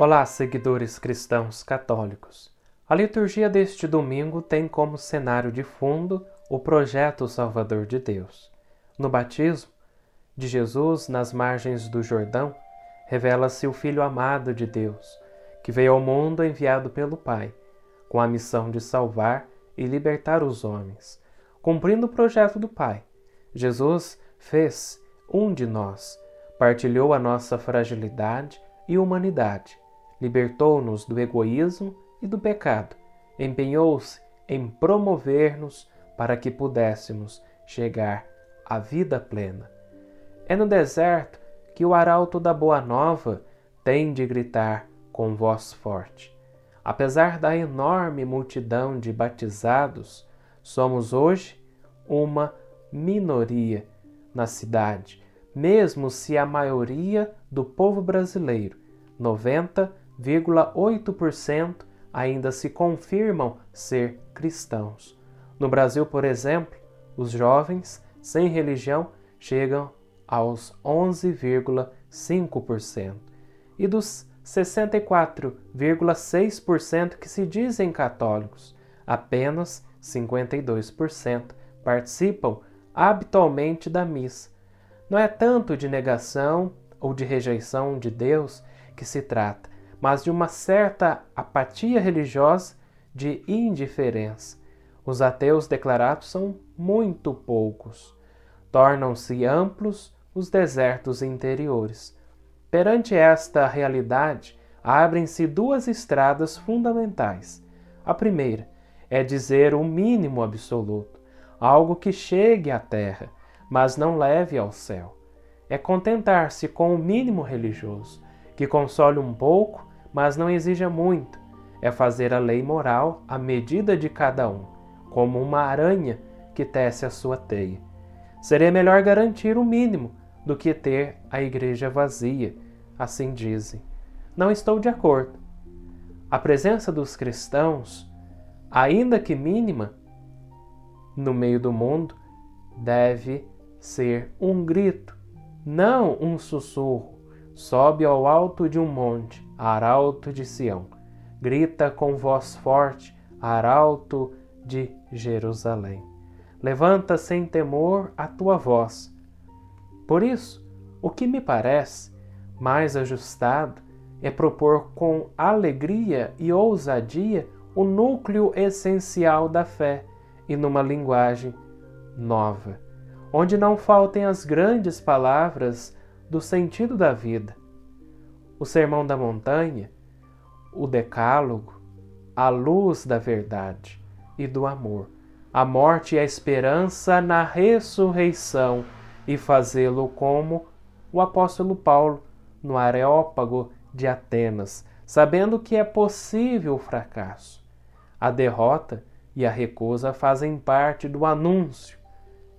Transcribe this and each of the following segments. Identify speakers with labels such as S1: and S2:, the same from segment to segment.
S1: Olá, seguidores cristãos católicos. A liturgia deste domingo tem como cenário de fundo o projeto Salvador de Deus. No batismo de Jesus nas margens do Jordão, revela-se o Filho amado de Deus, que veio ao mundo enviado pelo Pai, com a missão de salvar e libertar os homens. Cumprindo o projeto do Pai, Jesus fez um de nós, partilhou a nossa fragilidade e humanidade libertou-nos do egoísmo e do pecado, empenhou-se em promover-nos para que pudéssemos chegar à vida plena. É no deserto que o arauto da Boa Nova tem de gritar com voz forte. Apesar da enorme multidão de batizados, somos hoje uma minoria na cidade, mesmo se a maioria do povo brasileiro, 90 0,8% ainda se confirmam ser cristãos. No Brasil, por exemplo, os jovens sem religião chegam aos 11,5%. E dos 64,6% que se dizem católicos, apenas 52% participam habitualmente da missa. Não é tanto de negação ou de rejeição de Deus que se trata, mas de uma certa apatia religiosa de indiferença. Os ateus declarados são muito poucos. Tornam-se amplos os desertos interiores. Perante esta realidade, abrem-se duas estradas fundamentais. A primeira é dizer o mínimo absoluto, algo que chegue à terra, mas não leve ao céu. É contentar-se com o mínimo religioso, que console um pouco mas não exija muito. É fazer a lei moral à medida de cada um, como uma aranha que tece a sua teia. Seria melhor garantir o mínimo do que ter a igreja vazia, assim dizem. Não estou de acordo. A presença dos cristãos, ainda que mínima, no meio do mundo, deve ser um grito, não um sussurro. Sobe ao alto de um monte, arauto de Sião. Grita com voz forte, arauto de Jerusalém. Levanta sem temor a tua voz. Por isso, o que me parece mais ajustado é propor com alegria e ousadia o núcleo essencial da fé e numa linguagem nova, onde não faltem as grandes palavras do sentido da vida, o Sermão da Montanha, o Decálogo, a luz da verdade e do amor, a morte e a esperança na ressurreição e fazê-lo como o apóstolo Paulo no Areópago de Atenas, sabendo que é possível o fracasso. A derrota e a recusa fazem parte do anúncio.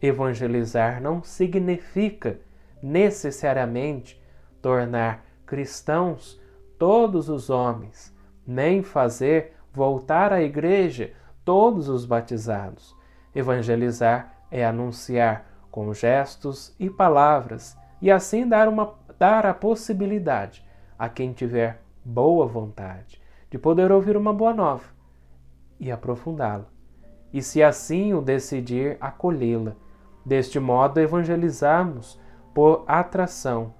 S1: Evangelizar não significa necessariamente tornar cristãos todos os homens, nem fazer voltar à igreja todos os batizados. Evangelizar é anunciar com gestos e palavras e assim dar, uma, dar a possibilidade a quem tiver boa vontade de poder ouvir uma boa nova e aprofundá-la. E se assim o decidir, acolhê-la. Deste modo, evangelizarmos por atração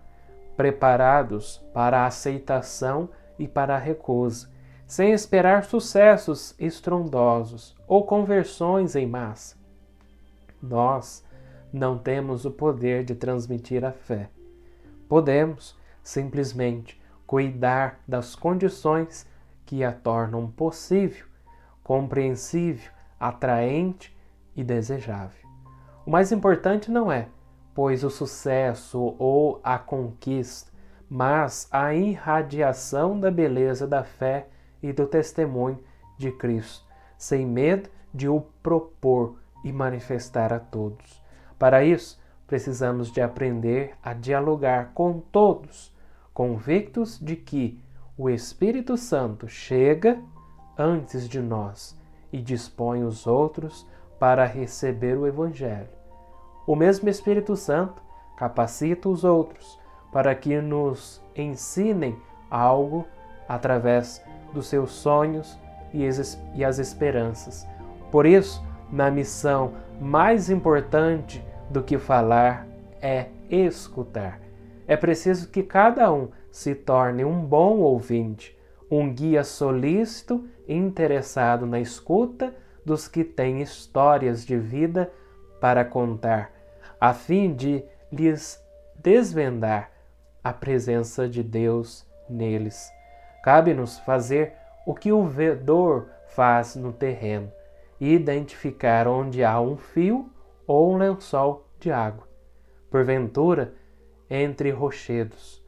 S1: preparados para a aceitação e para a recusa, sem esperar sucessos estrondosos ou conversões em massa. Nós não temos o poder de transmitir a fé. Podemos simplesmente cuidar das condições que a tornam possível, compreensível, atraente e desejável. O mais importante não é pois o sucesso ou a conquista, mas a irradiação da beleza da fé e do testemunho de Cristo, sem medo de o propor e manifestar a todos. Para isso, precisamos de aprender a dialogar com todos, convictos de que o Espírito Santo chega antes de nós e dispõe os outros para receber o Evangelho o mesmo Espírito Santo capacita os outros para que nos ensinem algo através dos seus sonhos e as esperanças. Por isso, na missão mais importante do que falar é escutar. É preciso que cada um se torne um bom ouvinte, um guia solícito interessado na escuta dos que têm histórias de vida para contar, a fim de lhes desvendar a presença de Deus neles. Cabe-nos fazer o que o vedor faz no terreno e identificar onde há um fio ou um lençol de água. Porventura, entre rochedos.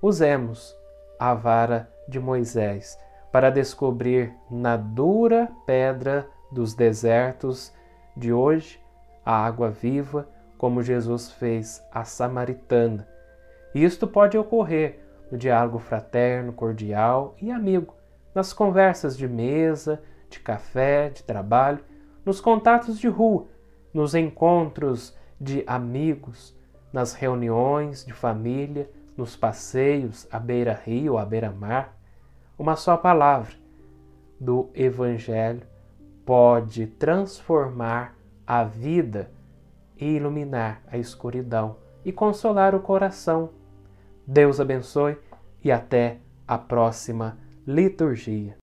S1: Usemos a vara de Moisés para descobrir na dura pedra dos desertos de hoje a água viva, como Jesus fez a samaritana. Isto pode ocorrer no diálogo fraterno, cordial e amigo, nas conversas de mesa, de café, de trabalho, nos contatos de rua, nos encontros de amigos, nas reuniões de família, nos passeios à beira-rio, à beira-mar. Uma só palavra do Evangelho pode transformar a vida e iluminar a escuridão e consolar o coração. Deus abençoe e até a próxima liturgia.